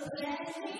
Aos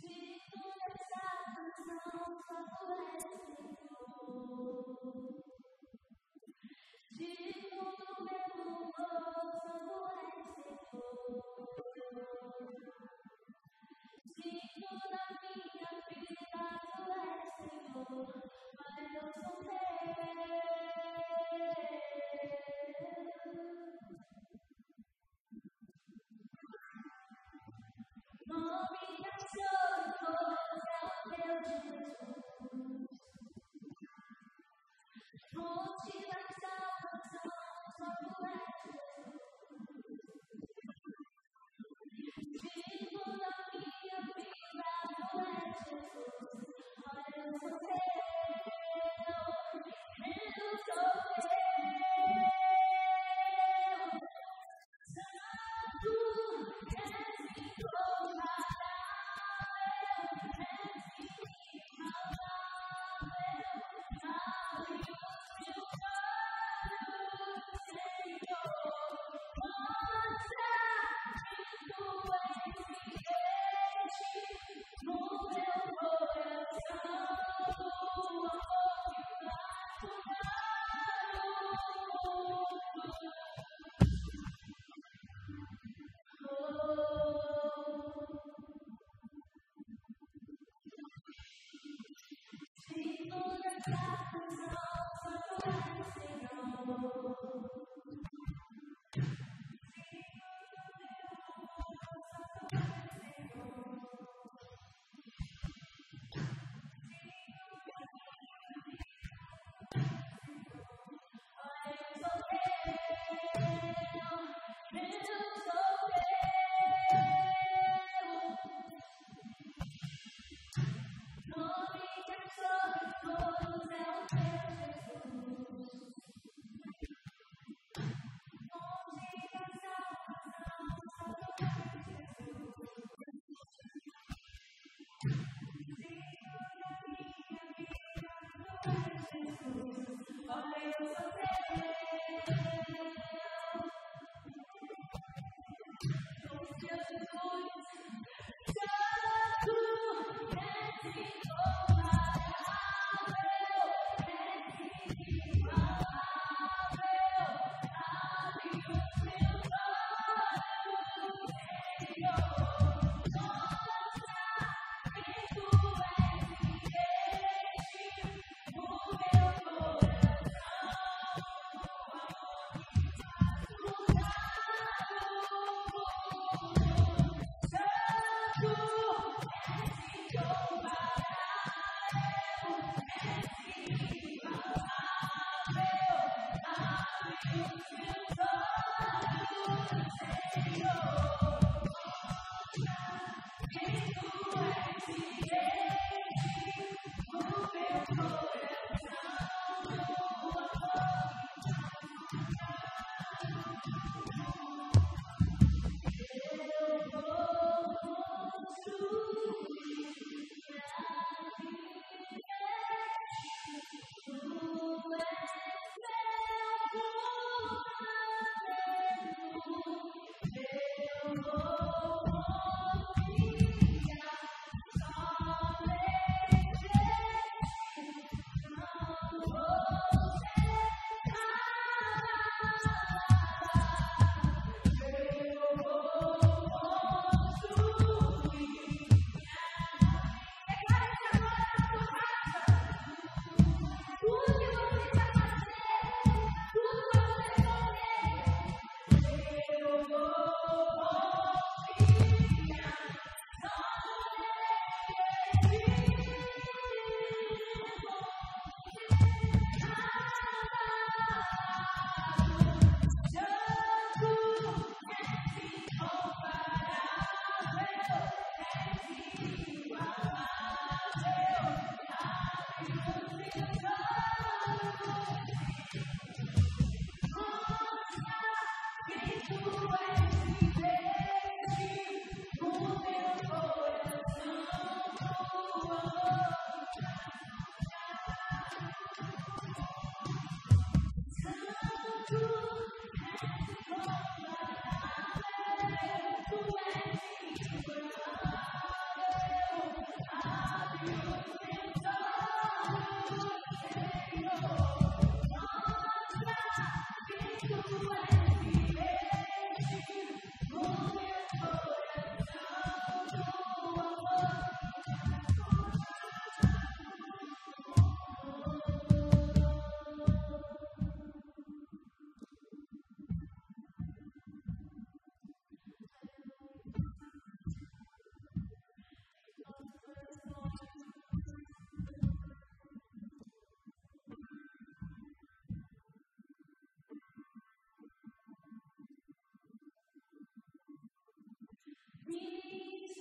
Sweet voice of. I Thank you.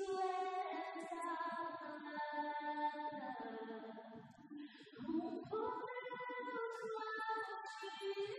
Thank you.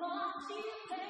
No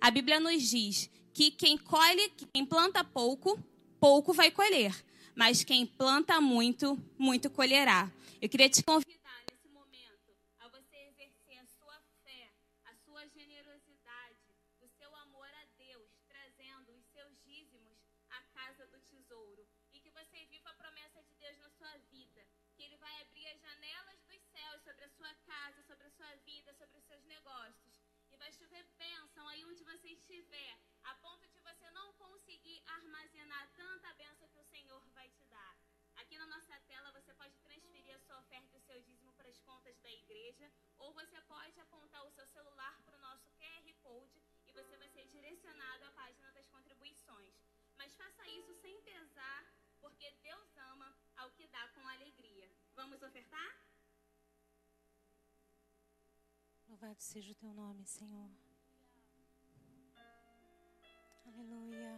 a Bíblia nos diz que quem colhe, quem planta pouco, pouco vai colher, mas quem planta muito, muito colherá. Eu queria te convidar estiver, a ponto de você não conseguir armazenar tanta bênção que o Senhor vai te dar. Aqui na nossa tela você pode transferir a sua oferta e o seu dízimo para as contas da igreja, ou você pode apontar o seu celular para o nosso QR Code e você vai ser direcionado à página das contribuições. Mas faça isso sem pesar, porque Deus ama ao que dá com alegria. Vamos ofertar? Louvado seja o teu nome, Senhor. Aleluia.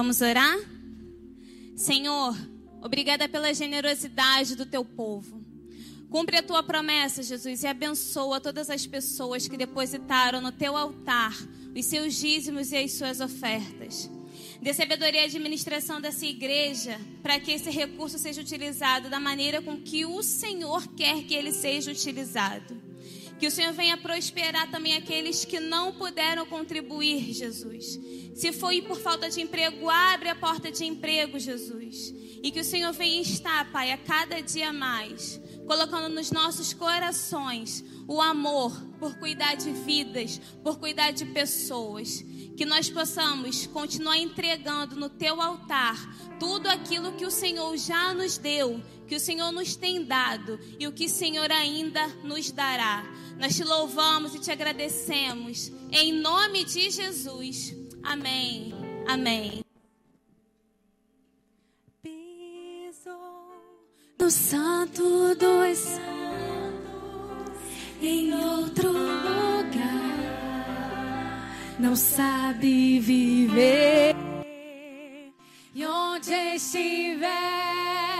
Vamos orar? Senhor, obrigada pela generosidade do teu povo. Cumpre a tua promessa, Jesus, e abençoa todas as pessoas que depositaram no teu altar os seus dízimos e as suas ofertas. Dê sabedoria administração dessa igreja para que esse recurso seja utilizado da maneira com que o Senhor quer que ele seja utilizado. Que o Senhor venha prosperar também aqueles que não puderam contribuir, Jesus. Se foi por falta de emprego, abre a porta de emprego, Jesus. E que o Senhor venha estar, Pai, a cada dia mais colocando nos nossos corações o amor por cuidar de vidas, por cuidar de pessoas. Que nós possamos continuar entregando no teu altar tudo aquilo que o Senhor já nos deu, que o Senhor nos tem dado e o que o Senhor ainda nos dará. Nós te louvamos e te agradecemos. Em nome de Jesus. Amém. Amém. no Santo dos Santos, em outro lugar, não sabe viver. E onde estiver,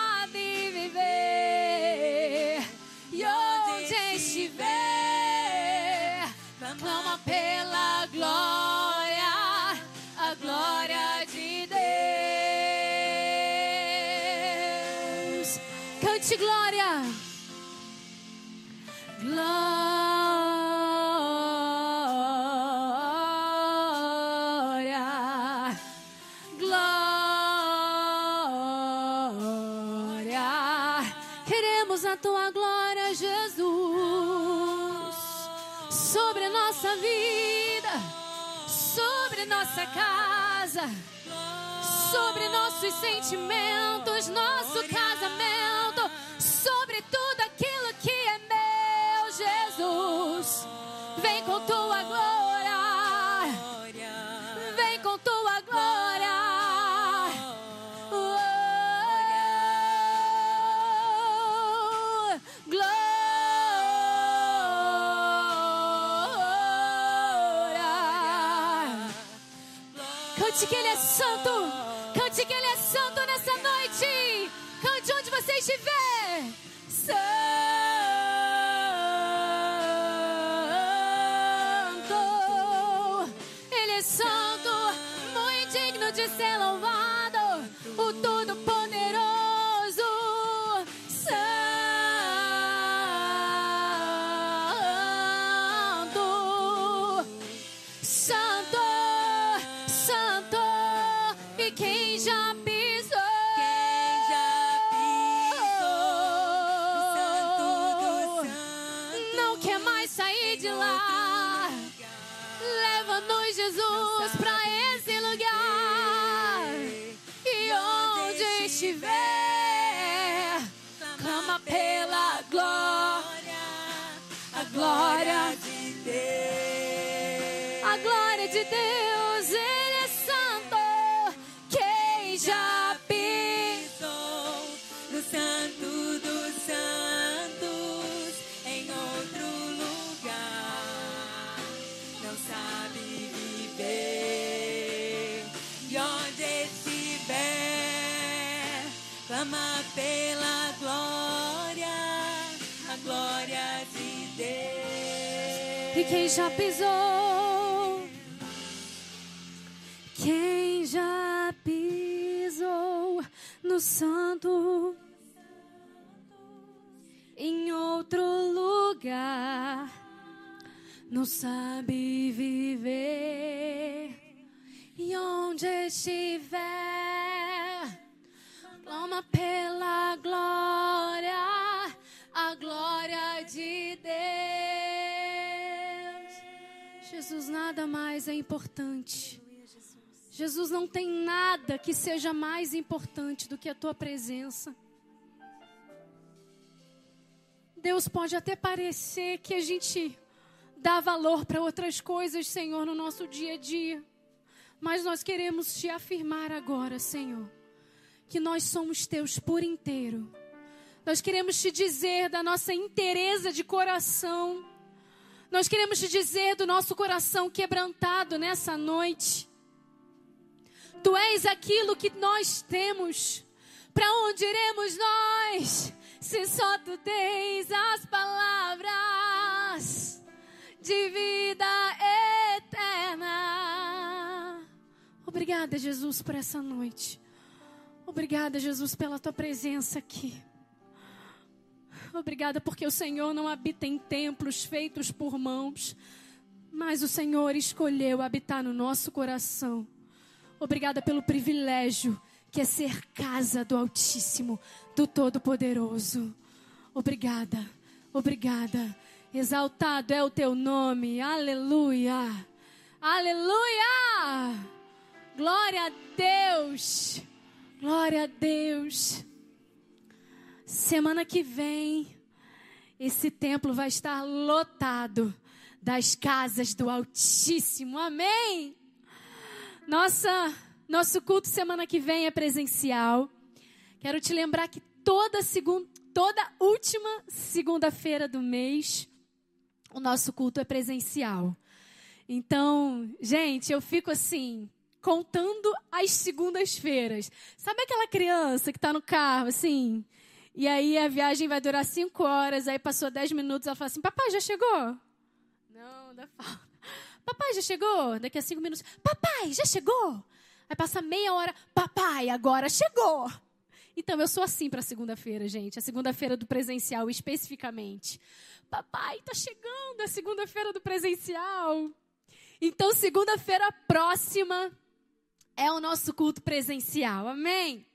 nossa casa, sobre nossos sentimentos, nosso casamento, tua glória, já pisou? Quem já pisou no santo em outro lugar não sabe viver e onde estiver Jesus nada mais é importante Jesus não tem nada que seja mais importante do que a tua presença. Deus, pode até parecer que a gente dá valor para outras coisas, Senhor, no nosso dia a dia. Mas nós queremos te afirmar agora, Senhor, que nós somos teus por inteiro. Nós queremos te dizer da nossa inteireza de coração. Nós queremos te dizer do nosso coração quebrantado nessa noite. Tu és aquilo que nós temos. Para onde iremos nós? Se só tu tens as palavras de vida eterna. Obrigada, Jesus, por essa noite. Obrigada, Jesus, pela tua presença aqui. Obrigada porque o Senhor não habita em templos feitos por mãos, mas o Senhor escolheu habitar no nosso coração. Obrigada pelo privilégio que é ser casa do Altíssimo, do Todo-Poderoso. Obrigada, obrigada. Exaltado é o teu nome. Aleluia. Aleluia. Glória a Deus. Glória a Deus. Semana que vem, esse templo vai estar lotado das casas do Altíssimo. Amém. Nossa, nosso culto semana que vem é presencial. Quero te lembrar que toda segunda, toda última segunda-feira do mês o nosso culto é presencial. Então, gente, eu fico assim, contando as segundas-feiras. Sabe aquela criança que está no carro, assim? E aí a viagem vai durar cinco horas, aí passou dez minutos, ela fala assim, papai, já chegou? Não, dá falta. Papai, já chegou? Daqui a cinco minutos, papai, já chegou? Aí passa meia hora, papai, agora chegou. Então, eu sou assim para segunda-feira, gente. A segunda-feira do presencial, especificamente. Papai, tá chegando a segunda-feira do presencial. Então, segunda-feira próxima é o nosso culto presencial. Amém?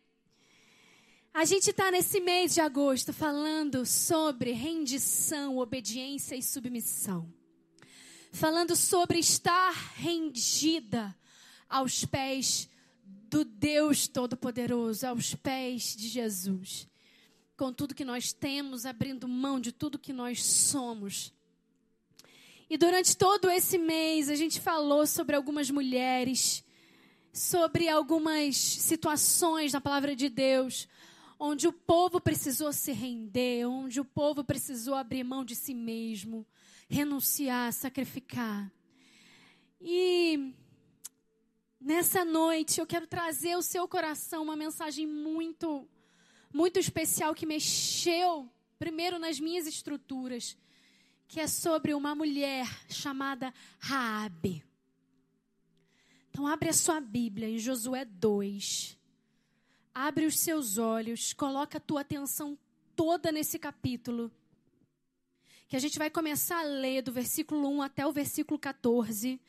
A gente está nesse mês de agosto falando sobre rendição, obediência e submissão. Falando sobre estar rendida aos pés do Deus Todo-Poderoso, aos pés de Jesus com tudo que nós temos, abrindo mão de tudo que nós somos. E durante todo esse mês a gente falou sobre algumas mulheres, sobre algumas situações na palavra de Deus, onde o povo precisou se render, onde o povo precisou abrir mão de si mesmo, renunciar, sacrificar. E nessa noite eu quero trazer ao seu coração uma mensagem muito muito especial que mexeu primeiro nas minhas estruturas, que é sobre uma mulher chamada Raabe. Então abre a sua Bíblia em Josué 2. Abre os seus olhos, coloca a tua atenção toda nesse capítulo. Que a gente vai começar a ler do versículo 1 até o versículo 14.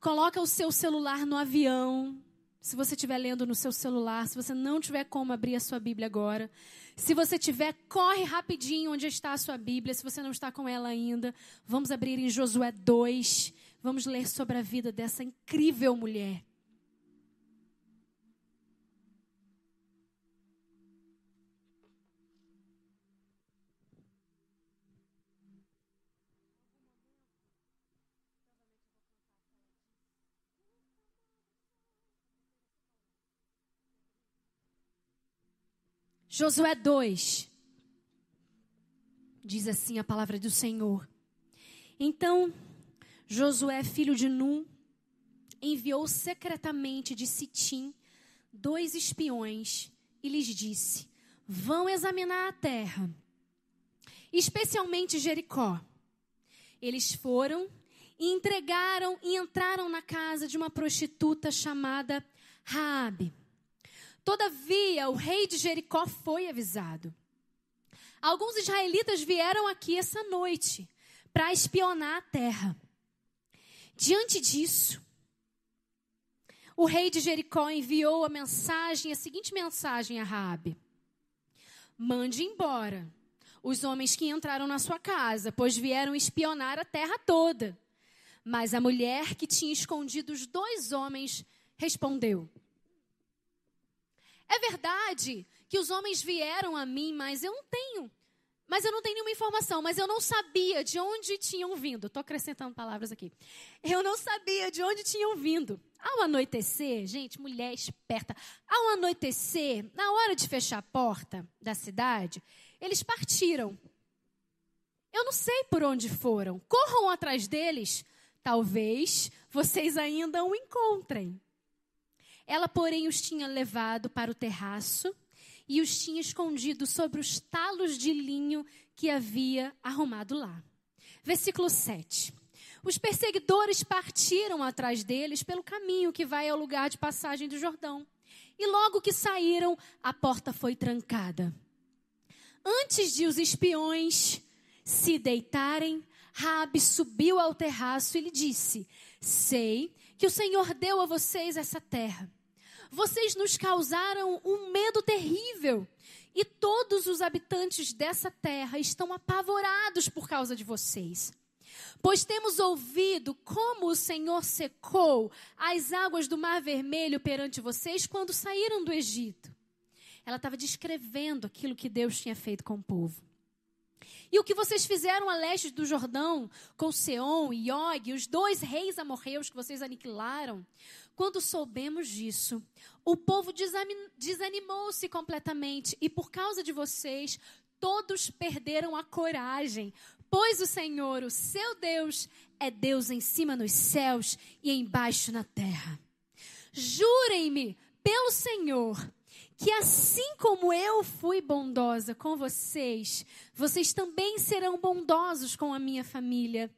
Coloca o seu celular no avião, se você estiver lendo no seu celular, se você não tiver como abrir a sua Bíblia agora, se você tiver, corre rapidinho onde está a sua Bíblia, se você não está com ela ainda, vamos abrir em Josué 2, vamos ler sobre a vida dessa incrível mulher. Josué 2. Diz assim a palavra do Senhor. Então, Josué, filho de Num, enviou secretamente de Sitim dois espiões e lhes disse: Vão examinar a terra, especialmente Jericó. Eles foram e entregaram e entraram na casa de uma prostituta chamada Raabe Todavia, o rei de Jericó foi avisado. Alguns israelitas vieram aqui essa noite para espionar a terra. Diante disso, o rei de Jericó enviou a mensagem, a seguinte mensagem a Raabe: Mande embora os homens que entraram na sua casa, pois vieram espionar a terra toda. Mas a mulher que tinha escondido os dois homens respondeu: é verdade que os homens vieram a mim, mas eu não tenho mas eu não tenho nenhuma informação, mas eu não sabia de onde tinham vindo. Estou acrescentando palavras aqui. Eu não sabia de onde tinham vindo. Ao anoitecer, gente, mulher esperta, ao anoitecer, na hora de fechar a porta da cidade, eles partiram. Eu não sei por onde foram. Corram atrás deles. Talvez vocês ainda o encontrem. Ela, porém, os tinha levado para o terraço e os tinha escondido sobre os talos de linho que havia arrumado lá. Versículo 7. Os perseguidores partiram atrás deles pelo caminho que vai ao lugar de passagem do Jordão. E logo que saíram, a porta foi trancada. Antes de os espiões se deitarem, Rabi subiu ao terraço e lhe disse: Sei que o Senhor deu a vocês essa terra vocês nos causaram um medo terrível. E todos os habitantes dessa terra estão apavorados por causa de vocês. Pois temos ouvido como o Senhor secou as águas do Mar Vermelho perante vocês quando saíram do Egito. Ela estava descrevendo aquilo que Deus tinha feito com o povo. E o que vocês fizeram a leste do Jordão, com Seom e Og, os dois reis amorreus que vocês aniquilaram, quando soubemos disso, o povo desanimou-se completamente e por causa de vocês, todos perderam a coragem, pois o Senhor, o seu Deus, é Deus em cima nos céus e embaixo na terra. Jurem-me pelo Senhor que assim como eu fui bondosa com vocês, vocês também serão bondosos com a minha família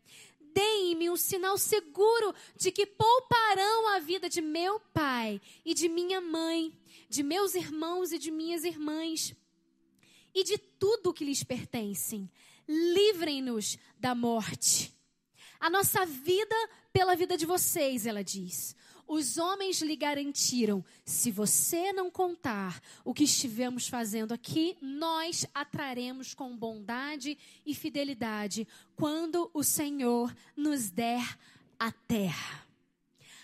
deem-me um sinal seguro de que pouparão a vida de meu pai e de minha mãe, de meus irmãos e de minhas irmãs, e de tudo que lhes pertencem. Livrem-nos da morte. A nossa vida pela vida de vocês, ela diz. Os homens lhe garantiram: se você não contar o que estivemos fazendo aqui, nós atraremos com bondade e fidelidade quando o Senhor nos der a terra.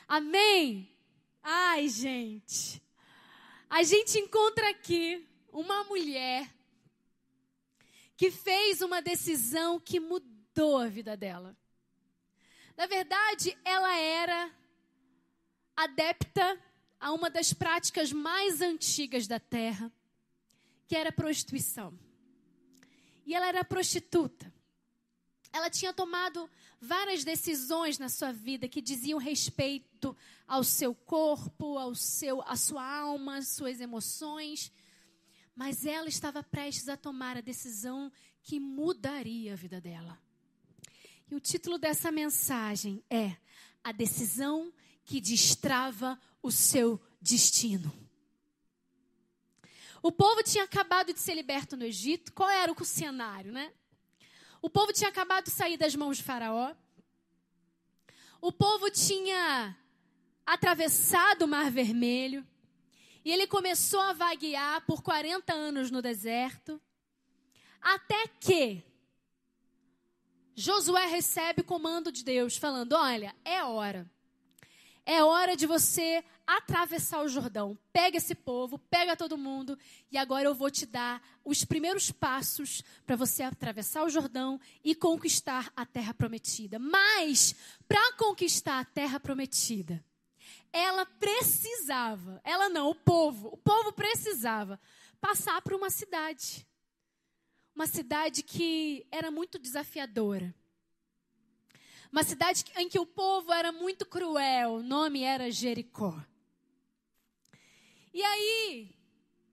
Amém? Ai, gente. A gente encontra aqui uma mulher que fez uma decisão que mudou a vida dela. Na verdade, ela era adepta a uma das práticas mais antigas da terra, que era a prostituição. E ela era prostituta. Ela tinha tomado várias decisões na sua vida que diziam respeito ao seu corpo, ao seu, à sua alma, às suas emoções. Mas ela estava prestes a tomar a decisão que mudaria a vida dela. E o título dessa mensagem é A Decisão que destrava o seu destino. O povo tinha acabado de ser liberto no Egito. Qual era o cenário, né? O povo tinha acabado de sair das mãos de Faraó. O povo tinha atravessado o Mar Vermelho. E ele começou a vaguear por 40 anos no deserto. Até que Josué recebe o comando de Deus, falando: Olha, é hora é hora de você atravessar o Jordão. Pega esse povo, pega todo mundo, e agora eu vou te dar os primeiros passos para você atravessar o Jordão e conquistar a terra prometida. Mas, para conquistar a terra prometida, ela precisava, ela não, o povo, o povo precisava passar por uma cidade. Uma cidade que era muito desafiadora uma cidade em que o povo era muito cruel, o nome era Jericó. E aí,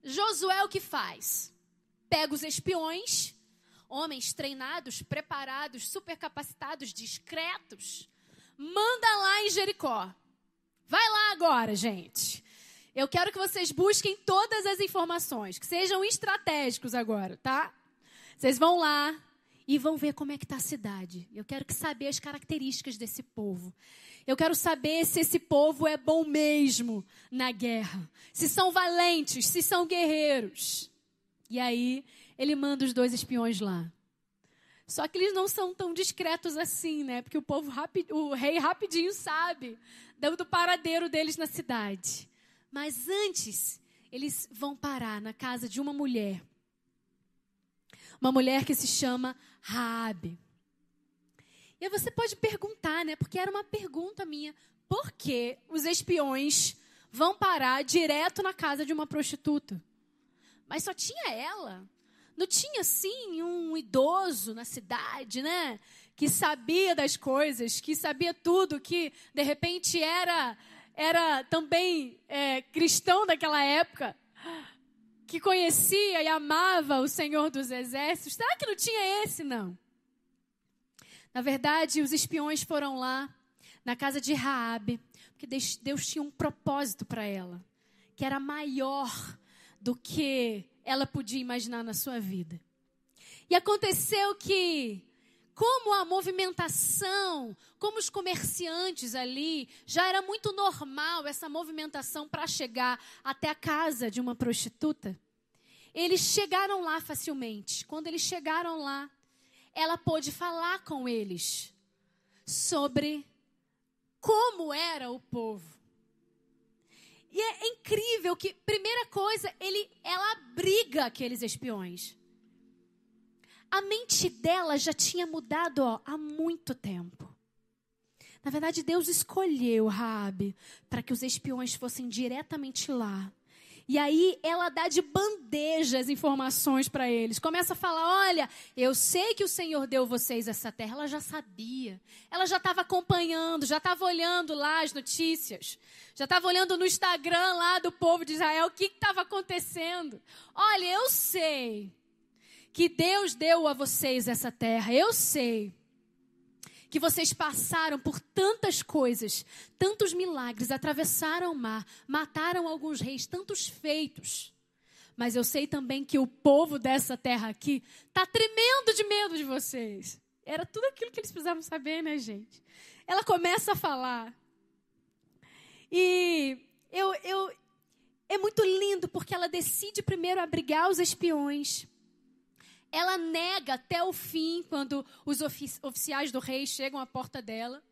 Josué o que faz? Pega os espiões, homens treinados, preparados, supercapacitados, discretos, manda lá em Jericó. Vai lá agora, gente. Eu quero que vocês busquem todas as informações, que sejam estratégicos agora, tá? Vocês vão lá, e vão ver como é que está a cidade. Eu quero que saber as características desse povo. Eu quero saber se esse povo é bom mesmo na guerra, se são valentes, se são guerreiros. E aí ele manda os dois espiões lá. Só que eles não são tão discretos assim, né? Porque o povo o rei rapidinho sabe do paradeiro deles na cidade. Mas antes, eles vão parar na casa de uma mulher Uma mulher que se chama Raabe. E aí você pode perguntar, né? Porque era uma pergunta minha. Por que os espiões vão parar direto na casa de uma prostituta? Mas só tinha ela. Não tinha, sim, um idoso na cidade, né? Que sabia das coisas, que sabia tudo, que de repente era, era também é, cristão daquela época, que conhecia e amava o Senhor dos Exércitos. Será que não tinha esse, não? Na verdade, os espiões foram lá na casa de Raabe, porque Deus tinha um propósito para ela, que era maior do que ela podia imaginar na sua vida. E aconteceu que, como a movimentação, como os comerciantes ali, já era muito normal essa movimentação para chegar até a casa de uma prostituta, eles chegaram lá facilmente. Quando eles chegaram lá, ela pôde falar com eles sobre como era o povo. E é incrível que, primeira coisa, ele, ela abriga aqueles espiões. A mente dela já tinha mudado ó, há muito tempo. Na verdade, Deus escolheu Raabe para que os espiões fossem diretamente lá e aí ela dá de bandeja as informações para eles. Começa a falar: olha, eu sei que o Senhor deu vocês essa terra. Ela já sabia. Ela já estava acompanhando, já estava olhando lá as notícias. Já estava olhando no Instagram lá do povo de Israel o que estava acontecendo. Olha, eu sei que Deus deu a vocês essa terra. Eu sei que vocês passaram por tantas coisas, tantos milagres, atravessaram o mar, mataram alguns reis, tantos feitos. Mas eu sei também que o povo dessa terra aqui está tremendo de medo de vocês. Era tudo aquilo que eles precisavam saber, né, gente? Ela começa a falar. E eu, eu, é muito lindo porque ela decide primeiro abrigar os espiões ela nega até o fim, quando os ofici oficiais do rei chegam à porta dela.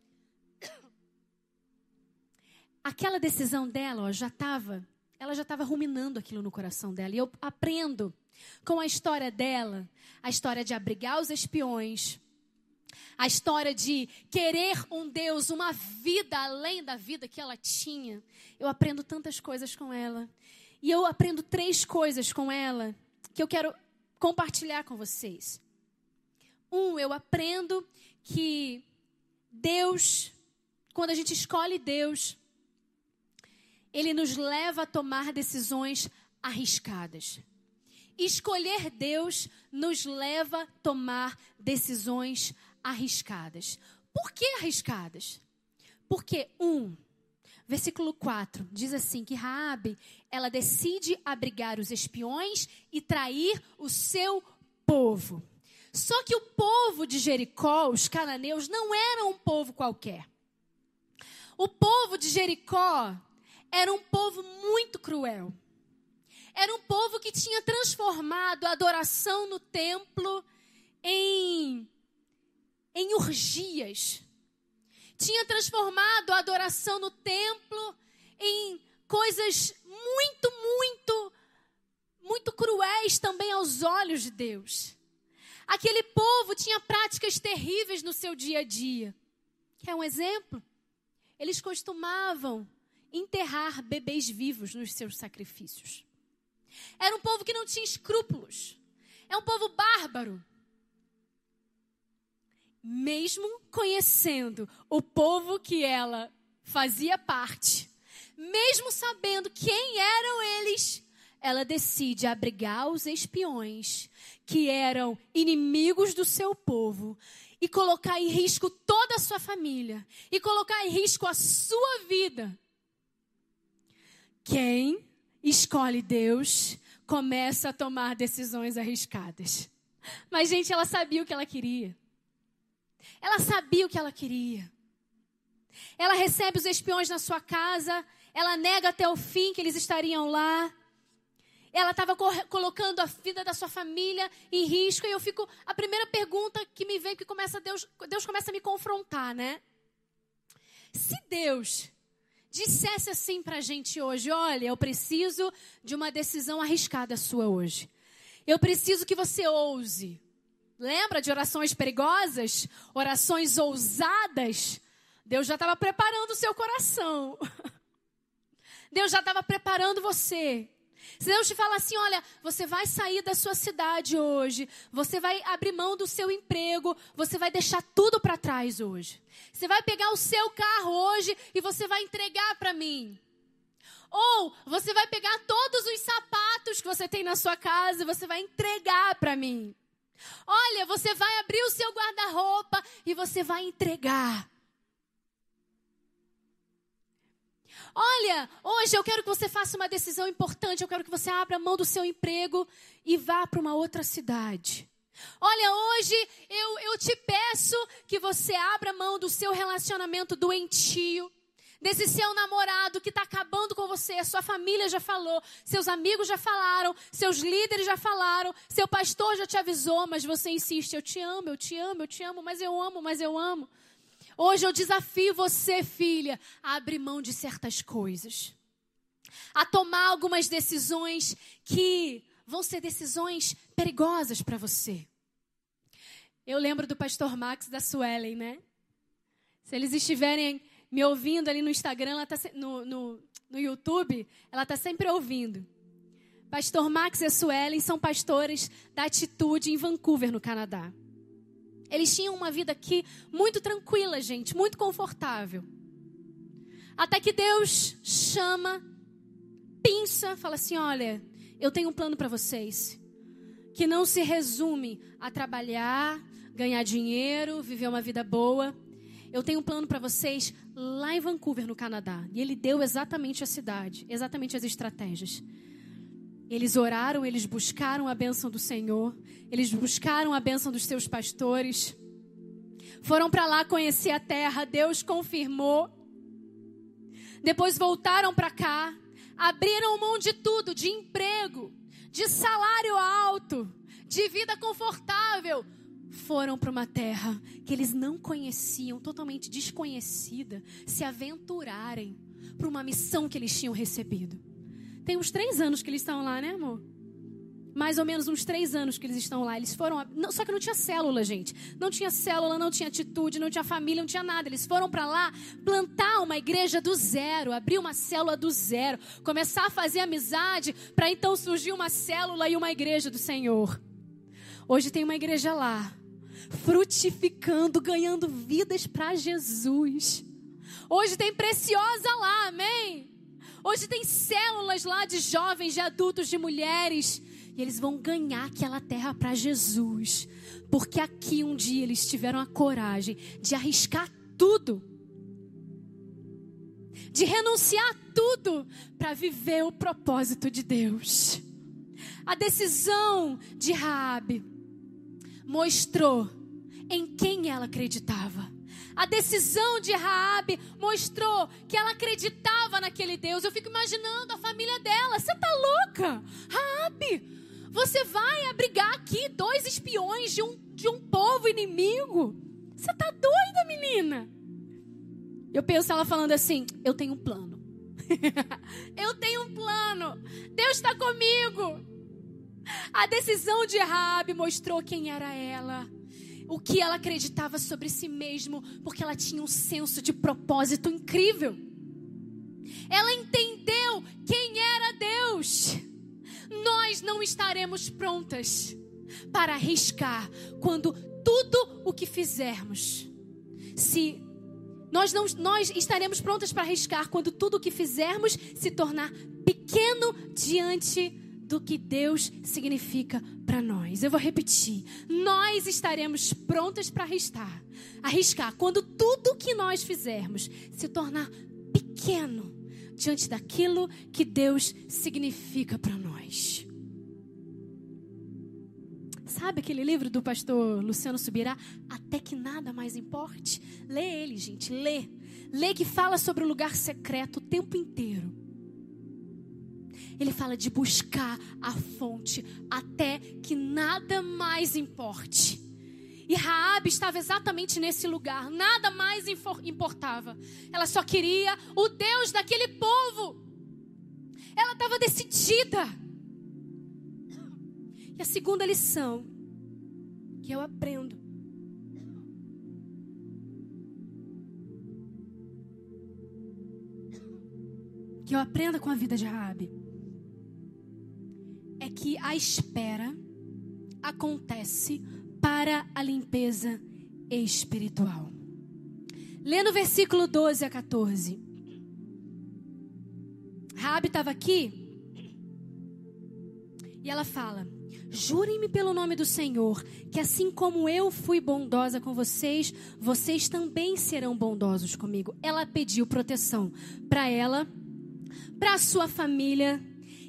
Aquela decisão dela ó, já estava, ela já estava ruminando aquilo no coração dela. E eu aprendo com a história dela, a história de abrigar os espiões, a história de querer um Deus, uma vida além da vida que ela tinha. Eu aprendo tantas coisas com ela. E eu aprendo três coisas com ela que eu quero compartilhar com vocês. Um, eu aprendo que Deus, quando a gente escolhe Deus, Ele nos leva a tomar decisões arriscadas. Escolher Deus nos leva a tomar decisões arriscadas. Por que arriscadas? Porque, um, Versículo 4 diz assim que Raabe, ela decide abrigar os espiões e trair o seu povo. Só que o povo de Jericó, os cananeus, não eram um povo qualquer. O povo de Jericó era um povo muito cruel. Era um povo que tinha transformado a adoração no templo em, em urgias tinha transformado a adoração no templo em coisas muito, muito, muito cruéis também aos olhos de Deus. Aquele povo tinha práticas terríveis no seu dia a dia. Quer um exemplo? Eles costumavam enterrar bebês vivos nos seus sacrifícios. Era um povo que não tinha escrúpulos. É um povo bárbaro mesmo conhecendo o povo que ela fazia parte, mesmo sabendo quem eram eles, ela decide abrigar os espiões que eram inimigos do seu povo e colocar em risco toda a sua família e colocar em risco a sua vida. Quem escolhe Deus começa a tomar decisões arriscadas. Mas, gente, ela sabia o que ela queria. Ela sabia o que ela queria. Ela recebe os espiões na sua casa, ela nega até o fim que eles estariam lá. Ela estava colocando a vida da sua família em risco e eu fico a primeira pergunta que me vem que começa Deus, Deus começa a me confrontar, né? Se Deus dissesse assim para a gente hoje, olha, eu preciso de uma decisão arriscada sua hoje. Eu preciso que você ouse. Lembra de orações perigosas? Orações ousadas? Deus já estava preparando o seu coração. Deus já estava preparando você. Se Deus te fala assim, olha, você vai sair da sua cidade hoje, você vai abrir mão do seu emprego, você vai deixar tudo para trás hoje. Você vai pegar o seu carro hoje e você vai entregar para mim. Ou você vai pegar todos os sapatos que você tem na sua casa e você vai entregar para mim. Olha, você vai abrir o seu guarda-roupa e você vai entregar. Olha, hoje eu quero que você faça uma decisão importante. Eu quero que você abra a mão do seu emprego e vá para uma outra cidade. Olha, hoje eu, eu te peço que você abra a mão do seu relacionamento doentio desse seu namorado que está acabando com você, sua família já falou, seus amigos já falaram, seus líderes já falaram, seu pastor já te avisou, mas você insiste: eu te amo, eu te amo, eu te amo, mas eu amo, mas eu amo. Hoje eu desafio você, filha, a abrir mão de certas coisas, a tomar algumas decisões que vão ser decisões perigosas para você. Eu lembro do pastor Max da Suelen, né? Se eles estiverem me ouvindo ali no Instagram, ela tá, no, no, no YouTube, ela está sempre ouvindo. Pastor Max e a Suelen são pastores da Atitude em Vancouver, no Canadá. Eles tinham uma vida aqui muito tranquila, gente, muito confortável. Até que Deus chama, pinça, fala assim: olha, eu tenho um plano para vocês. Que não se resume a trabalhar, ganhar dinheiro, viver uma vida boa. Eu tenho um plano para vocês lá em Vancouver, no Canadá. E ele deu exatamente a cidade, exatamente as estratégias. Eles oraram, eles buscaram a bênção do Senhor, eles buscaram a bênção dos seus pastores. Foram para lá conhecer a terra, Deus confirmou. Depois voltaram para cá, abriram mão de tudo, de emprego, de salário alto, de vida confortável, foram para uma terra que eles não conheciam, totalmente desconhecida, se aventurarem para uma missão que eles tinham recebido. Tem uns três anos que eles estão lá, né, amor? Mais ou menos uns três anos que eles estão lá. Eles foram. Só que não tinha célula, gente. Não tinha célula, não tinha atitude, não tinha família, não tinha nada. Eles foram para lá plantar uma igreja do zero, abrir uma célula do zero, começar a fazer amizade, para então surgir uma célula e uma igreja do Senhor. Hoje tem uma igreja lá frutificando, ganhando vidas para Jesus. Hoje tem preciosa lá, amém? Hoje tem células lá de jovens, de adultos, de mulheres. E eles vão ganhar aquela terra para Jesus. Porque aqui um dia eles tiveram a coragem de arriscar tudo. De renunciar tudo para viver o propósito de Deus. A decisão de Raabe mostrou em quem ela acreditava. A decisão de Raabe mostrou que ela acreditava naquele Deus. Eu fico imaginando a família dela. Você tá louca? Raabe, você vai abrigar aqui dois espiões de um, de um povo inimigo? Você tá doida, menina? Eu penso ela falando assim: Eu tenho um plano. eu tenho um plano. Deus está comigo. A decisão de Raabe mostrou quem era ela o que ela acreditava sobre si mesmo, porque ela tinha um senso de propósito incrível. Ela entendeu quem era Deus. Nós não estaremos prontas para arriscar quando tudo o que fizermos, se nós não nós estaremos prontas para arriscar quando tudo o que fizermos se tornar pequeno diante do que Deus significa para nós. Eu vou repetir. Nós estaremos prontas para arriscar. Arriscar quando tudo que nós fizermos se tornar pequeno diante daquilo que Deus significa para nós. Sabe aquele livro do pastor Luciano Subirá? Até que nada mais importe. Lê ele, gente, lê. Lê que fala sobre o lugar secreto o tempo inteiro. Ele fala de buscar a fonte até que nada mais importe. E Raabe estava exatamente nesse lugar, nada mais importava. Ela só queria o Deus daquele povo. Ela estava decidida. que a segunda lição que eu aprendo que eu aprenda com a vida de Rabi é que a espera acontece para a limpeza espiritual. Lendo o versículo 12 a 14. Rabi estava aqui e ela fala: Jurem-me pelo nome do Senhor, que assim como eu fui bondosa com vocês, vocês também serão bondosos comigo. Ela pediu proteção para ela, para sua família,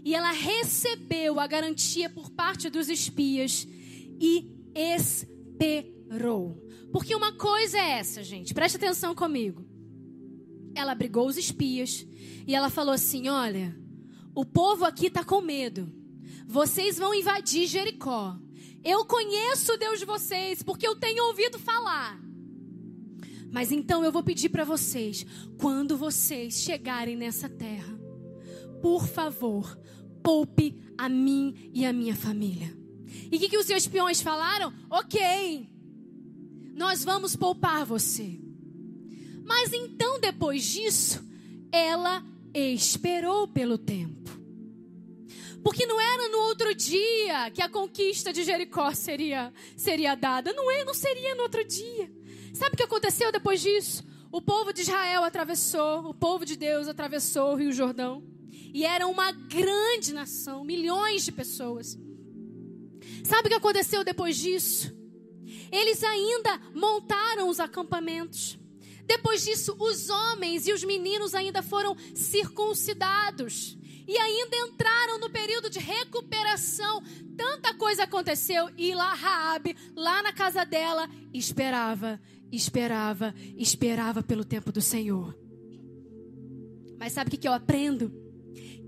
e ela recebeu a garantia por parte dos espias e esperou. Porque uma coisa é essa, gente, preste atenção comigo. Ela brigou os espias e ela falou assim: Olha, o povo aqui está com medo. Vocês vão invadir Jericó. Eu conheço o Deus de vocês porque eu tenho ouvido falar. Mas então eu vou pedir para vocês, quando vocês chegarem nessa terra, por favor, poupe a mim e a minha família. E o que, que os seus espiões falaram? Ok, nós vamos poupar você. Mas então, depois disso, ela esperou pelo tempo. Porque não era no outro dia que a conquista de Jericó seria, seria dada. Não, é, não seria no outro dia. Sabe o que aconteceu depois disso? O povo de Israel atravessou, o povo de Deus atravessou o Rio Jordão. E era uma grande nação, milhões de pessoas. Sabe o que aconteceu depois disso? Eles ainda montaram os acampamentos. Depois disso, os homens e os meninos ainda foram circuncidados. E ainda entraram no período de recuperação. Tanta coisa aconteceu. E lá Raabe, lá na casa dela, esperava, esperava, esperava pelo tempo do Senhor. Mas sabe o que eu aprendo?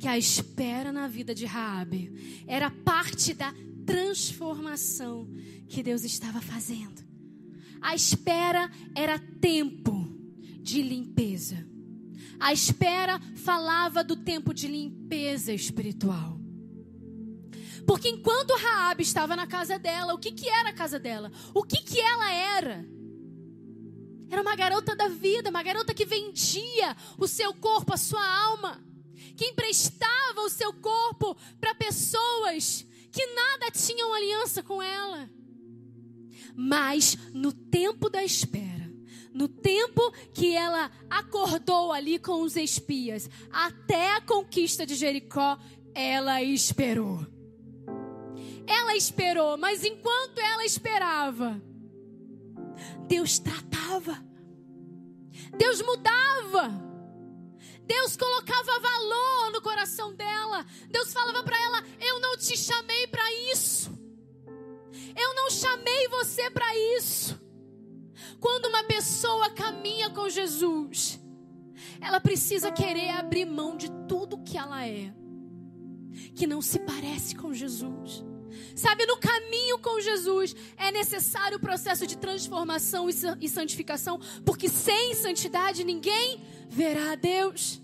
Que a espera na vida de Raabe era parte da transformação que Deus estava fazendo. A espera era tempo de limpeza. A espera falava do tempo de limpeza espiritual. Porque enquanto Raabe estava na casa dela, o que, que era a casa dela? O que, que ela era? Era uma garota da vida, uma garota que vendia o seu corpo, a sua alma, que emprestava o seu corpo para pessoas que nada tinham aliança com ela. Mas no tempo da espera, no tempo que ela acordou ali com os espias, até a conquista de Jericó, ela esperou. Ela esperou, mas enquanto ela esperava, Deus tratava, Deus mudava. Deus colocava valor no coração dela. Deus falava para ela: Eu não te chamei para isso. Eu não chamei você para isso. Quando uma pessoa caminha com Jesus, ela precisa querer abrir mão de tudo que ela é, que não se parece com Jesus. Sabe, no caminho com Jesus é necessário o processo de transformação e santificação, porque sem santidade ninguém verá a Deus.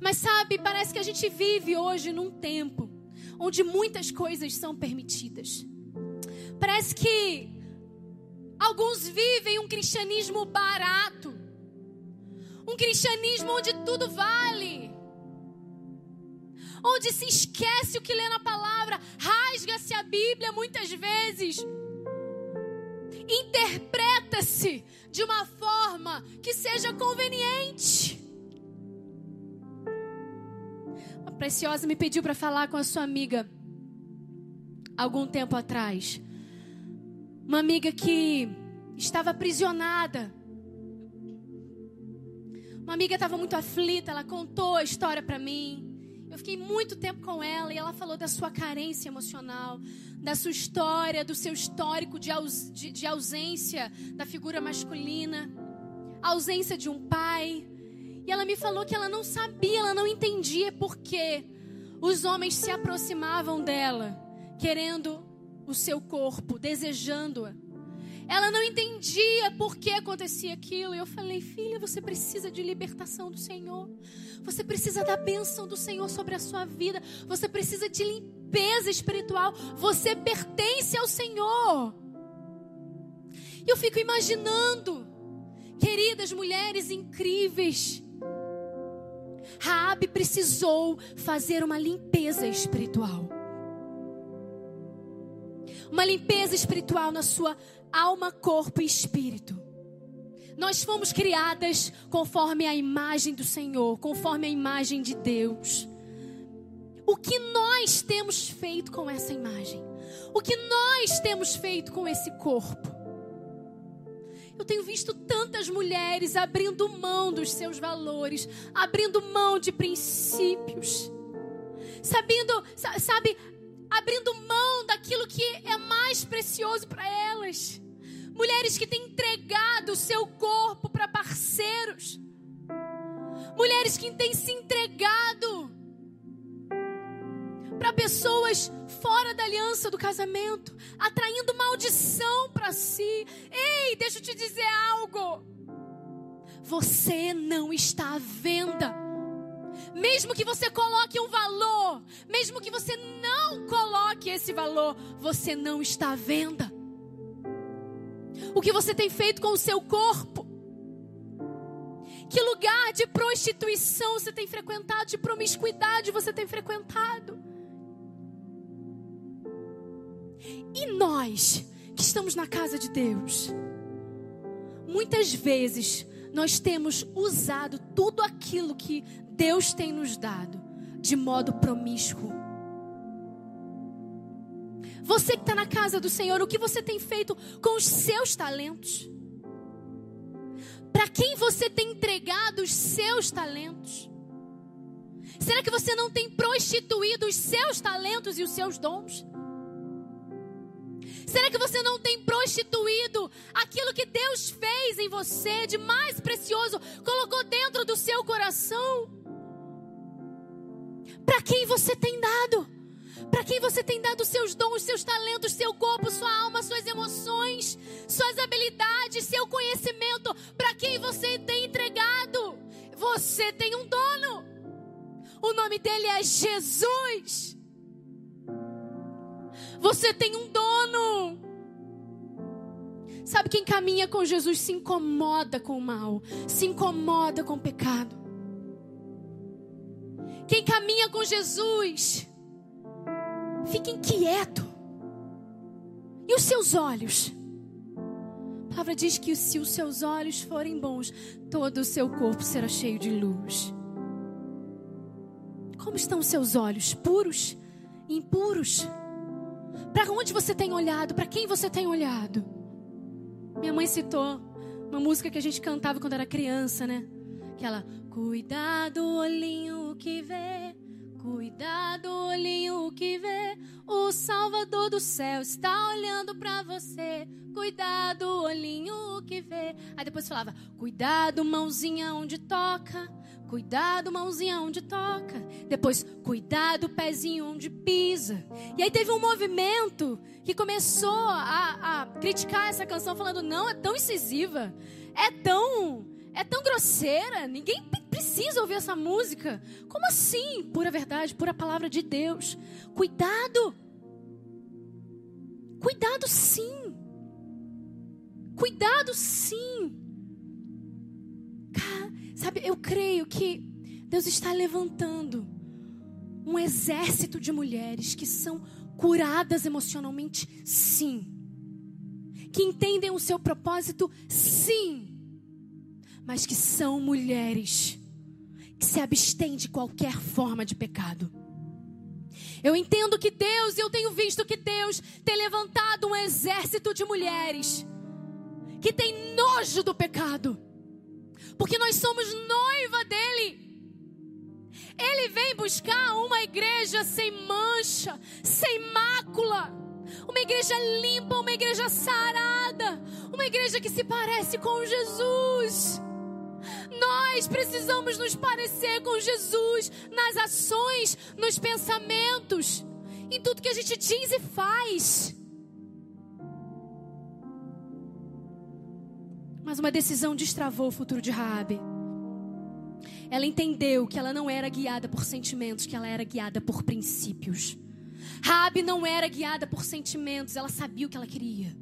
Mas sabe, parece que a gente vive hoje num tempo onde muitas coisas são permitidas. Parece que alguns vivem um cristianismo barato, um cristianismo onde tudo vale onde se esquece o que lê na palavra, rasga-se a Bíblia muitas vezes, interpreta-se de uma forma que seja conveniente. Uma preciosa me pediu para falar com a sua amiga algum tempo atrás. Uma amiga que estava aprisionada. Uma amiga estava muito aflita, ela contou a história para mim. Eu fiquei muito tempo com ela e ela falou da sua carência emocional, da sua história, do seu histórico de, aus, de, de ausência da figura masculina, ausência de um pai. E ela me falou que ela não sabia, ela não entendia por que os homens se aproximavam dela, querendo o seu corpo, desejando-a. Ela não entendia por que acontecia aquilo. E eu falei, filha, você precisa de libertação do Senhor. Você precisa da bênção do Senhor sobre a sua vida. Você precisa de limpeza espiritual. Você pertence ao Senhor. E eu fico imaginando, queridas mulheres incríveis, Raabe precisou fazer uma limpeza espiritual. Uma limpeza espiritual na sua alma, corpo e espírito. Nós fomos criadas conforme a imagem do Senhor, conforme a imagem de Deus. O que nós temos feito com essa imagem? O que nós temos feito com esse corpo? Eu tenho visto tantas mulheres abrindo mão dos seus valores, abrindo mão de princípios, sabendo, sabe, abrindo mão daquilo que é mais precioso para elas. Mulheres que têm entregado o seu corpo para parceiros. Mulheres que têm se entregado para pessoas fora da aliança do casamento, atraindo maldição para si. Ei, deixa eu te dizer algo. Você não está à venda. Mesmo que você coloque um valor, mesmo que você não coloque esse valor, você não está à venda. O que você tem feito com o seu corpo? Que lugar de prostituição você tem frequentado, de promiscuidade você tem frequentado? E nós, que estamos na casa de Deus, muitas vezes nós temos usado tudo aquilo que Deus tem nos dado de modo promíscuo. Você que está na casa do Senhor, o que você tem feito com os seus talentos? Para quem você tem entregado os seus talentos? Será que você não tem prostituído os seus talentos e os seus dons? Será que você não tem prostituído aquilo que Deus fez em você de mais precioso, colocou dentro do seu coração? Para quem você tem dado? Para quem você tem dado seus dons, seus talentos, seu corpo, sua alma, suas emoções, suas habilidades, seu conhecimento? Para quem você tem entregado? Você tem um dono. O nome dele é Jesus. Você tem um dono. Sabe quem caminha com Jesus se incomoda com o mal, se incomoda com o pecado. Quem caminha com Jesus fica inquieto. E os seus olhos? A palavra diz que se os seus olhos forem bons, todo o seu corpo será cheio de luz. Como estão os seus olhos? Puros? Impuros? Para onde você tem olhado? Para quem você tem olhado? Minha mãe citou uma música que a gente cantava quando era criança, né? Aquela Cuidado, olhinho que vê, cuidado, olhinho que vê. O Salvador do céu está olhando para você. Cuidado, olhinho que vê. Aí depois falava: Cuidado, mãozinha onde toca. Cuidado, mãozinha onde toca. Depois, cuidado, pezinho onde pisa. E aí teve um movimento que começou a, a criticar essa canção, falando: não, é tão incisiva, é tão, é tão grosseira, ninguém precisa ouvir essa música. Como assim? Pura verdade, pura palavra de Deus. Cuidado. Cuidado sim. Cuidado sim. Cara, Sabe, eu creio que Deus está levantando um exército de mulheres que são curadas emocionalmente, sim. Que entendem o seu propósito, sim. Mas que são mulheres se abstêm de qualquer forma de pecado. Eu entendo que Deus, eu tenho visto que Deus tem levantado um exército de mulheres que tem nojo do pecado porque nós somos noiva dele. Ele vem buscar uma igreja sem mancha, sem mácula, uma igreja limpa, uma igreja sarada, uma igreja que se parece com Jesus. Nós precisamos nos parecer com Jesus nas ações, nos pensamentos, em tudo que a gente diz e faz. Mas uma decisão destravou o futuro de Raabe. Ela entendeu que ela não era guiada por sentimentos, que ela era guiada por princípios. Raabe não era guiada por sentimentos, ela sabia o que ela queria.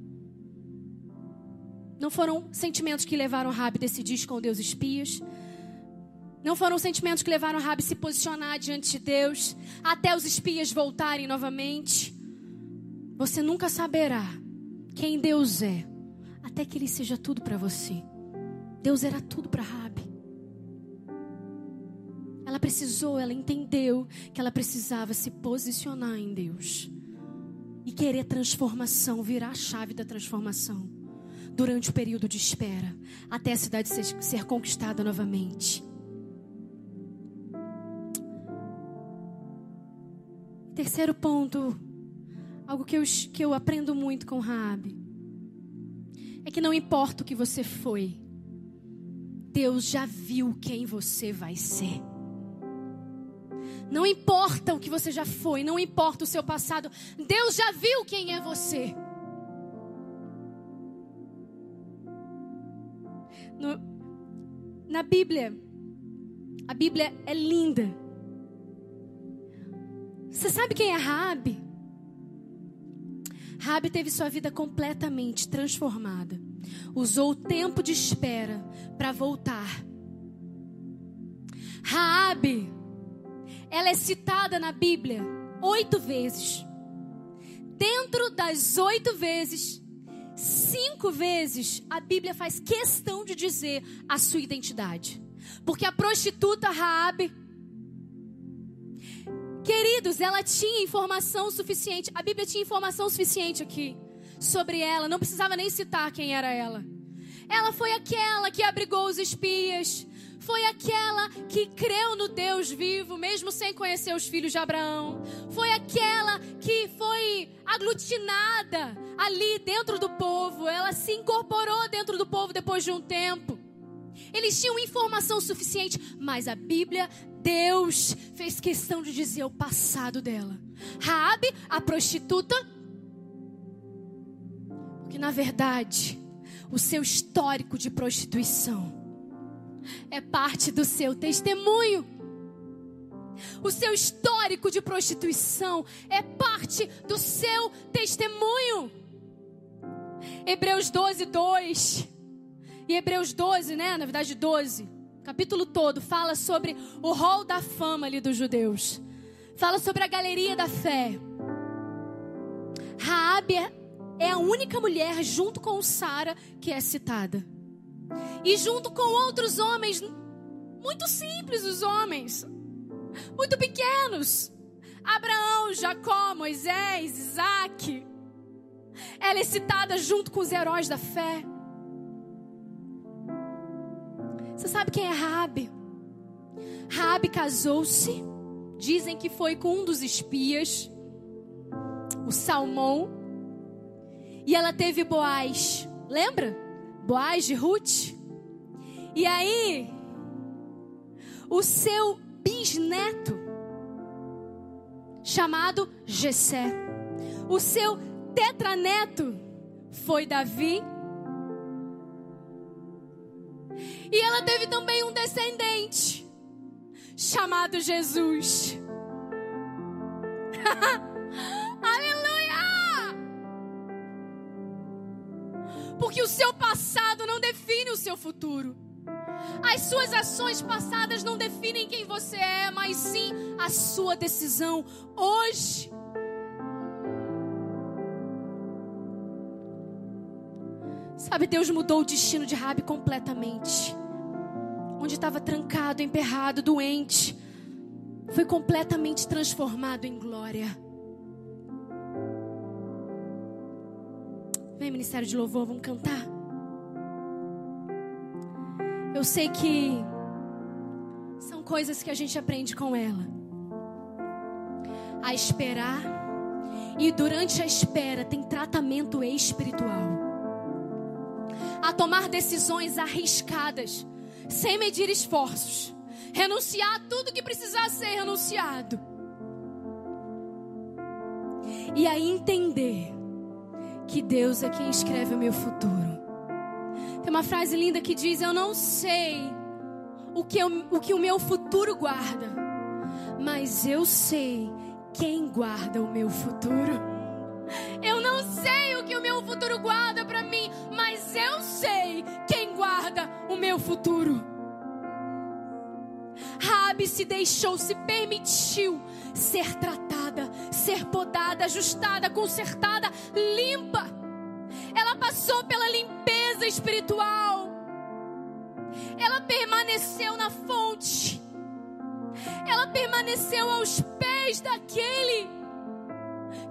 Não foram sentimentos que levaram Raabe a decidir esconder os espias. Não foram sentimentos que levaram Raabe a se posicionar diante de Deus, até os espias voltarem novamente. Você nunca saberá quem Deus é, até que ele seja tudo para você. Deus era tudo para Raabe. Ela precisou, ela entendeu que ela precisava se posicionar em Deus e querer transformação, virar a chave da transformação durante o período de espera, até a cidade ser, ser conquistada novamente. Terceiro ponto, algo que eu, que eu aprendo muito com Raabe, é que não importa o que você foi, Deus já viu quem você vai ser. Não importa o que você já foi, não importa o seu passado, Deus já viu quem é você. Bíblia, a Bíblia é linda. Você sabe quem é Rabi? Rabi teve sua vida completamente transformada. Usou o tempo de espera para voltar. Raabe, ela é citada na Bíblia oito vezes. Dentro das oito vezes, cinco vezes a Bíblia faz questão de dizer a sua identidade, porque a prostituta Raabe Queridos, ela tinha informação suficiente. A Bíblia tinha informação suficiente aqui sobre ela. Não precisava nem citar quem era ela. Ela foi aquela que abrigou os espias. Foi aquela que creu no Deus vivo, mesmo sem conhecer os filhos de Abraão. Foi aquela que foi aglutinada ali dentro do povo. Ela se incorporou dentro do povo depois de um tempo. Eles tinham informação suficiente, mas a Bíblia, Deus fez questão de dizer o passado dela. Raabe, a prostituta, porque na verdade, o seu histórico de prostituição é parte do seu testemunho. O seu histórico de prostituição é parte do seu testemunho. Hebreus 12, 2 e Hebreus 12, né? Na verdade, 12, capítulo todo, fala sobre o rol da fama ali dos judeus. Fala sobre a galeria da fé. Raabe é a única mulher junto com Sara que é citada. E junto com outros homens muito simples os homens, muito pequenos. Abraão, Jacó, Moisés, Isaac. Ela é citada junto com os heróis da fé. Você sabe quem é Raabe? Raabe casou-se. Dizem que foi com um dos espias, o Salmão. E ela teve Boaz. Lembra? Boaz de Ruth. E aí, o seu bisneto, chamado Jessé. O seu tetraneto foi Davi E ela teve também um descendente chamado Jesus. seu passado não define o seu futuro. As suas ações passadas não definem quem você é, mas sim a sua decisão hoje. Sabe, Deus mudou o destino de Rabi completamente. Onde estava trancado, emperrado, doente, foi completamente transformado em glória. Vem, Ministério de Louvor, vamos cantar. Eu sei que são coisas que a gente aprende com ela. A esperar. E durante a espera tem tratamento espiritual a tomar decisões arriscadas, sem medir esforços, renunciar a tudo que precisar ser renunciado. E aí entender que Deus é quem escreve o meu futuro. Tem uma frase linda que diz: Eu não sei o que, eu, o que o meu futuro guarda, mas eu sei quem guarda o meu futuro. Eu não sei o que o meu futuro guarda para mim, mas eu sei quem guarda o meu futuro. Rabi se deixou, se permitiu ser tratada, ser podada, ajustada, consertada, limpa. Ela passou pela limpeza espiritual. Ela permaneceu na fonte. Ela permaneceu aos pés daquele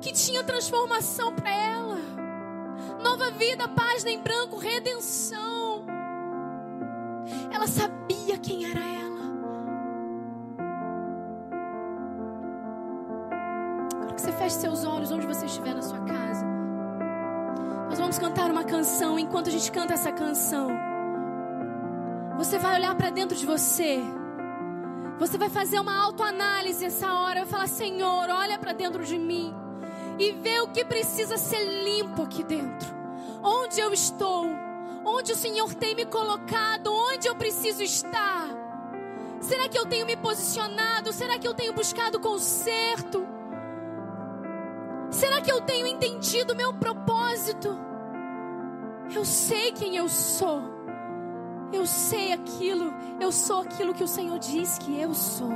que tinha transformação para ela. Nova vida, página em branco, redenção. Ela sabia quem era ela. Que você feche seus olhos onde você estiver na sua casa. Nós vamos cantar uma canção. Enquanto a gente canta essa canção, você vai olhar para dentro de você. Você vai fazer uma autoanálise essa hora. Vai falar: Senhor, olha para dentro de mim e vê o que precisa ser limpo aqui dentro. Onde eu estou? Onde o Senhor tem me colocado? Onde eu preciso estar? Será que eu tenho me posicionado? Será que eu tenho buscado conserto? Será que eu tenho entendido o meu propósito? Eu sei quem eu sou. Eu sei aquilo. Eu sou aquilo que o Senhor diz que eu sou.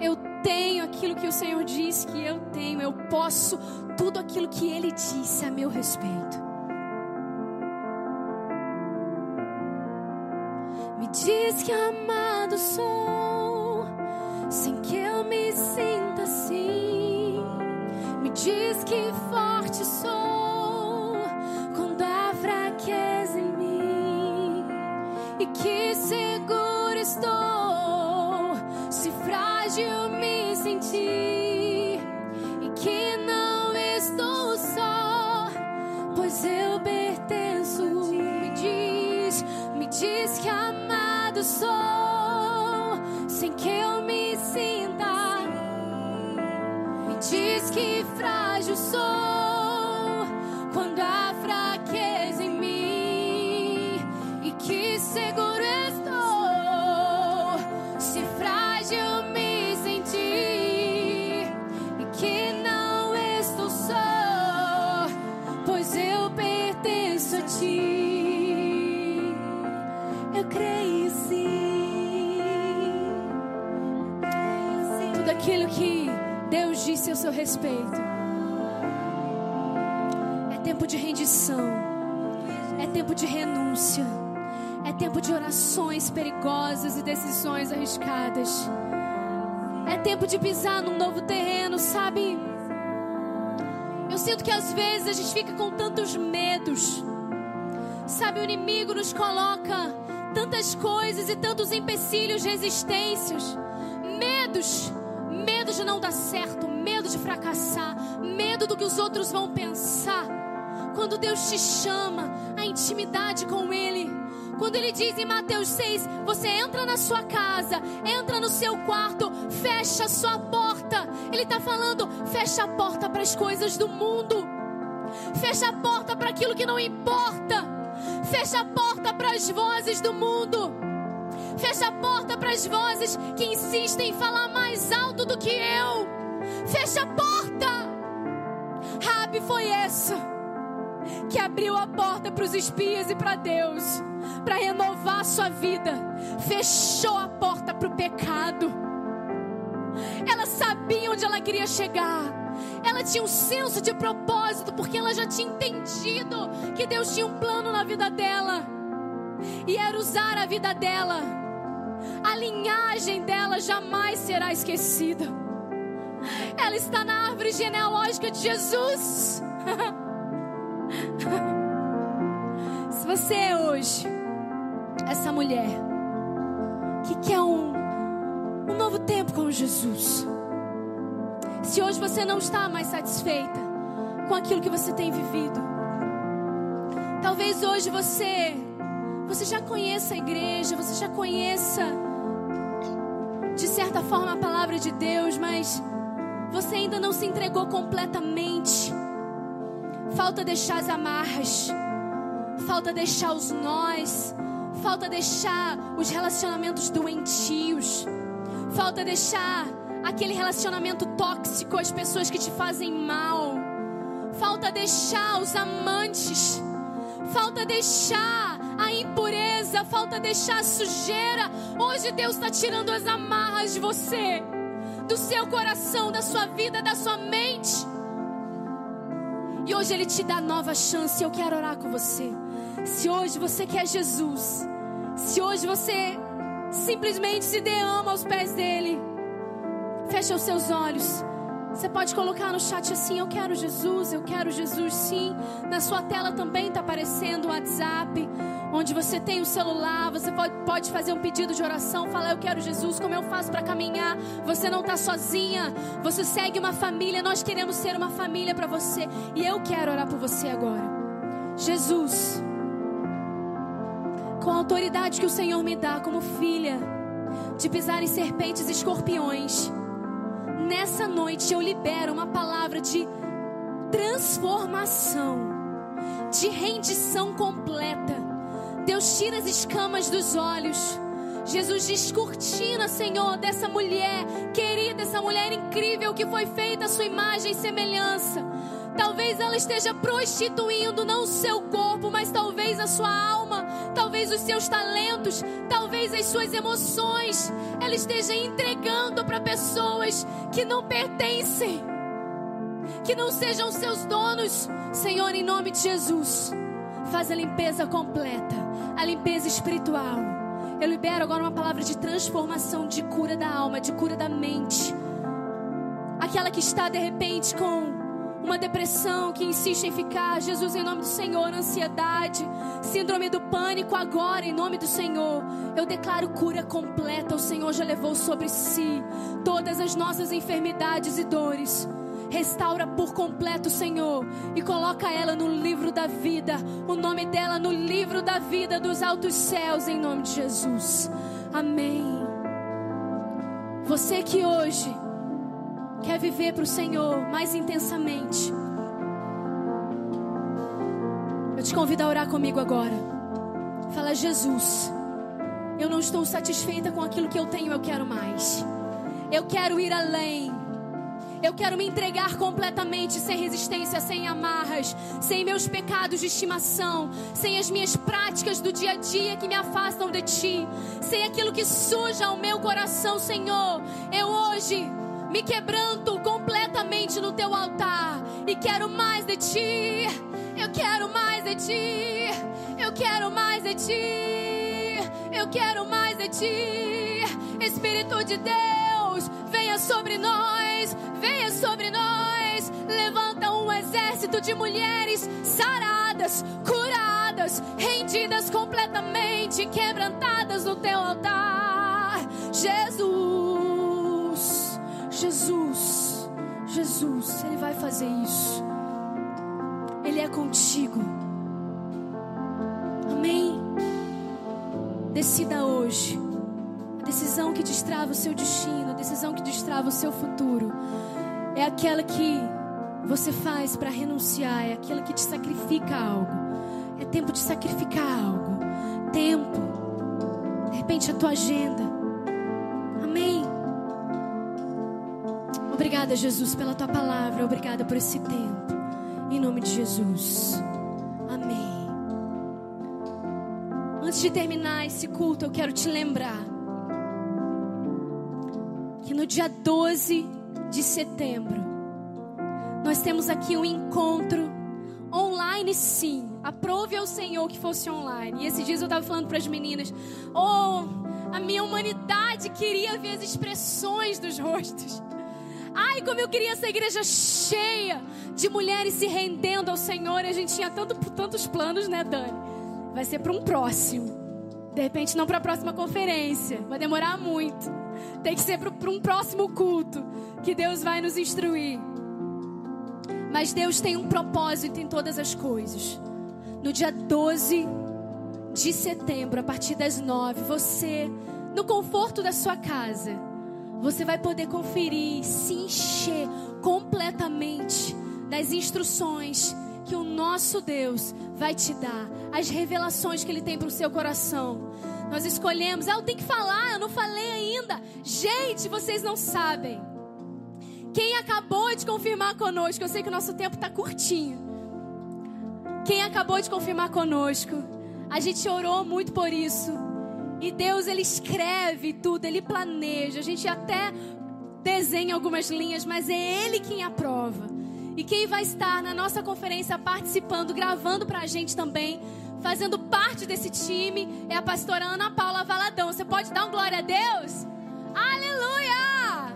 Eu tenho aquilo que o Senhor diz que eu tenho. Eu posso tudo aquilo que Ele disse a meu respeito. Me diz que amado sou, sem que eu me sinta assim. Diz que forte sou, quando há fraqueza em mim. E que seguro estou, se frágil me sentir. E que não estou só, pois eu pertenço. Me diz, me diz que amado sou, a seu respeito. É tempo de rendição. É tempo de renúncia. É tempo de orações perigosas e decisões arriscadas. É tempo de pisar num novo terreno, sabe? Eu sinto que às vezes a gente fica com tantos medos. Sabe, o inimigo nos coloca tantas coisas e tantos empecilhos, resistências, medos, medo de não dar certo, medo de fracassar, medo do que os outros vão pensar. Quando Deus te chama a intimidade com Ele, quando Ele diz em Mateus 6: você entra na sua casa, entra no seu quarto, fecha a sua porta. Ele está falando: fecha a porta para as coisas do mundo, fecha a porta para aquilo que não importa, fecha a porta para as vozes do mundo. Fecha a porta para as vozes que insistem em falar mais alto do que eu. Fecha a porta. Rabi foi essa que abriu a porta para os espias e para Deus, para renovar a sua vida. Fechou a porta para o pecado. Ela sabia onde ela queria chegar. Ela tinha um senso de propósito, porque ela já tinha entendido que Deus tinha um plano na vida dela. E era usar a vida dela. A linhagem dela jamais será esquecida. Ela está na árvore genealógica de Jesus. Se você é hoje essa mulher que quer um, um novo tempo com Jesus, se hoje você não está mais satisfeita com aquilo que você tem vivido, talvez hoje você você já conheça a igreja, você já conheça de certa forma a palavra de Deus, mas você ainda não se entregou completamente. Falta deixar as amarras, falta deixar os nós, falta deixar os relacionamentos doentios, falta deixar aquele relacionamento tóxico, as pessoas que te fazem mal. Falta deixar os amantes. Falta deixar a impureza, falta deixar a sujeira. Hoje Deus está tirando as amarras de você, do seu coração, da sua vida, da sua mente. E hoje Ele te dá nova chance. Eu quero orar com você. Se hoje você quer Jesus, se hoje você simplesmente se derrama aos pés dele, fecha os seus olhos. Você pode colocar no chat assim: Eu quero Jesus, eu quero Jesus, sim. Na sua tela também está aparecendo o WhatsApp, onde você tem o celular. Você pode, fazer um pedido de oração, falar: Eu quero Jesus, como eu faço para caminhar? Você não está sozinha, você segue uma família. Nós queremos ser uma família para você, e eu quero orar por você agora. Jesus, com a autoridade que o Senhor me dá como filha, de pisar em serpentes e escorpiões nessa noite eu libero uma palavra de transformação, de rendição completa. Deus tira as escamas dos olhos. Jesus descortina, Senhor, dessa mulher querida, essa mulher incrível que foi feita a sua imagem e semelhança. Talvez ela esteja prostituindo não o seu corpo, mas talvez a sua alma, talvez os seus talentos, talvez as suas emoções. Ela esteja entregando para pessoas que não pertencem, que não sejam seus donos. Senhor, em nome de Jesus, faz a limpeza completa, a limpeza espiritual. Eu libero agora uma palavra de transformação, de cura da alma, de cura da mente. Aquela que está de repente com uma depressão que insiste em ficar, Jesus, em nome do Senhor, ansiedade, síndrome do pânico, agora, em nome do Senhor, eu declaro cura completa. O Senhor já levou sobre si todas as nossas enfermidades e dores. Restaura por completo, Senhor, e coloca ela no livro da vida, o nome dela no livro da vida dos altos céus, em nome de Jesus. Amém. Você que hoje quer viver para o Senhor mais intensamente, eu te convido a orar comigo agora. Fala, Jesus, eu não estou satisfeita com aquilo que eu tenho, eu quero mais. Eu quero ir além. Eu quero me entregar completamente, sem resistência, sem amarras, sem meus pecados de estimação, sem as minhas práticas do dia a dia que me afastam de ti, sem aquilo que suja o meu coração, Senhor. Eu hoje me quebranto completamente no teu altar e quero mais de ti. Eu quero mais de ti. Eu quero mais de ti. Eu quero mais de ti. Espírito de Deus, venha sobre nós. Venha sobre nós. Levanta um exército de mulheres saradas, curadas, rendidas completamente, quebrantadas no teu altar. Jesus. Jesus, Jesus, Ele vai fazer isso. Ele é contigo. Amém. Decida hoje. Decisão que destrava o seu destino, decisão que destrava o seu futuro, é aquela que você faz para renunciar, é aquela que te sacrifica algo. É tempo de sacrificar algo. Tempo. De repente a tua agenda. Amém. Obrigada, Jesus, pela tua palavra. Obrigada por esse tempo. Em nome de Jesus. Amém. Antes de terminar esse culto, eu quero te lembrar no dia 12 de setembro, nós temos aqui um encontro online, sim. Aprove ao Senhor que fosse online. E esses dias eu estava falando para as meninas: Oh, a minha humanidade queria ver as expressões dos rostos. Ai, como eu queria essa igreja cheia de mulheres se rendendo ao Senhor. E a gente tinha tanto, tantos planos, né, Dani? Vai ser para um próximo. De repente, não para a próxima conferência. Vai demorar muito. Tem que ser para um próximo culto que Deus vai nos instruir. Mas Deus tem um propósito em todas as coisas. No dia 12 de setembro, a partir das 9, você, no conforto da sua casa, você vai poder conferir, se encher completamente das instruções que o nosso Deus vai te dar, as revelações que Ele tem para o seu coração. Nós escolhemos, ah, eu tenho que falar, eu não falei ainda. Gente, vocês não sabem. Quem acabou de confirmar conosco, eu sei que o nosso tempo está curtinho. Quem acabou de confirmar conosco, a gente orou muito por isso. E Deus, Ele escreve tudo, Ele planeja. A gente até desenha algumas linhas, mas é Ele quem aprova. E quem vai estar na nossa conferência participando, gravando para a gente também, fazendo parte desse time, é a pastora Ana Paula Valadão. Você pode dar um glória a Deus? Aleluia!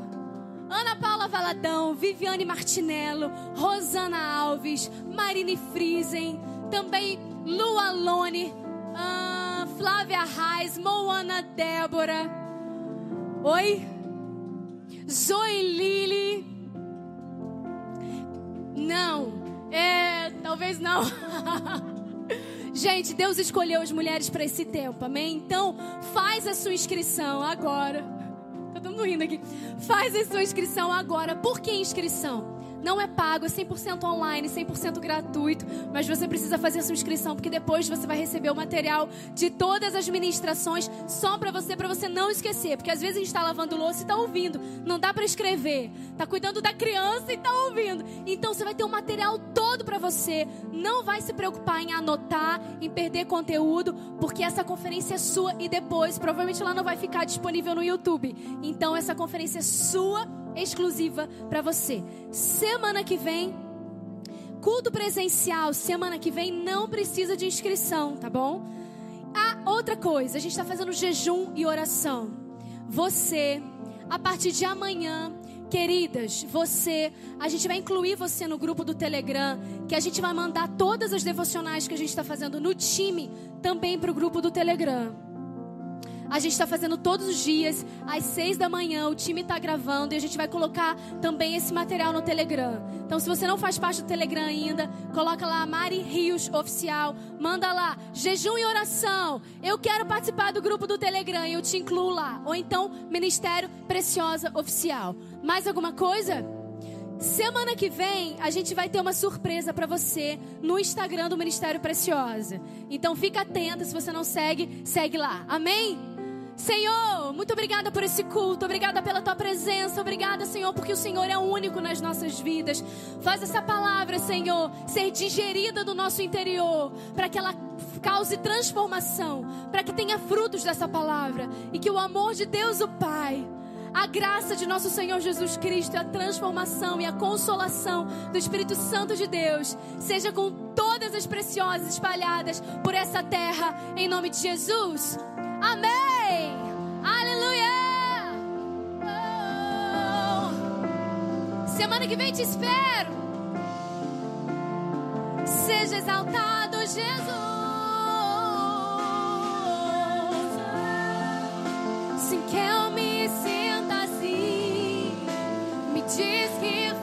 Ana Paula Valadão, Viviane Martinello, Rosana Alves, Marine Friesen, também Lu Alone, ah, Flávia Reis, Moana Débora. Oi? Zoe Lili. Não, é, talvez não. Gente, Deus escolheu as mulheres para esse tempo, amém? Então, faz a sua inscrição agora. Tá todo mundo rindo aqui. Faz a sua inscrição agora. Por que inscrição? Não é pago, é 100% online, 100% gratuito, mas você precisa fazer sua inscrição porque depois você vai receber o material de todas as ministrações só para você, para você não esquecer, porque às vezes a gente está lavando louça e está ouvindo, não dá para escrever, está cuidando da criança e está ouvindo. Então você vai ter o material todo para você. Não vai se preocupar em anotar, em perder conteúdo, porque essa conferência é sua e depois provavelmente ela não vai ficar disponível no YouTube. Então essa conferência é sua exclusiva para você. Semana que vem, culto presencial, semana que vem não precisa de inscrição, tá bom? Ah, outra coisa, a gente está fazendo jejum e oração. Você, a partir de amanhã, Queridas, você, a gente vai incluir você no grupo do Telegram, que a gente vai mandar todas as devocionais que a gente está fazendo no time também para o grupo do Telegram. A gente está fazendo todos os dias, às seis da manhã, o time está gravando e a gente vai colocar também esse material no Telegram. Então, se você não faz parte do Telegram ainda, coloca lá Mari Rios Oficial, manda lá, jejum e oração. Eu quero participar do grupo do Telegram e eu te incluo lá. Ou então, Ministério Preciosa Oficial. Mais alguma coisa? Semana que vem a gente vai ter uma surpresa para você no Instagram do Ministério Preciosa. Então fica atenta, se você não segue, segue lá. Amém? Senhor, muito obrigada por esse culto, obrigada pela tua presença, obrigada, Senhor, porque o Senhor é único nas nossas vidas. Faz essa palavra, Senhor, ser digerida do nosso interior, para que ela cause transformação, para que tenha frutos dessa palavra e que o amor de Deus, o Pai, a graça de nosso Senhor Jesus Cristo, a transformação e a consolação do Espírito Santo de Deus seja com todas as preciosas espalhadas por essa terra, em nome de Jesus. Amém. Aleluia. Oh. Semana que vem te espero. Seja exaltado, Jesus. Sim, que eu me sinta assim. Me diz que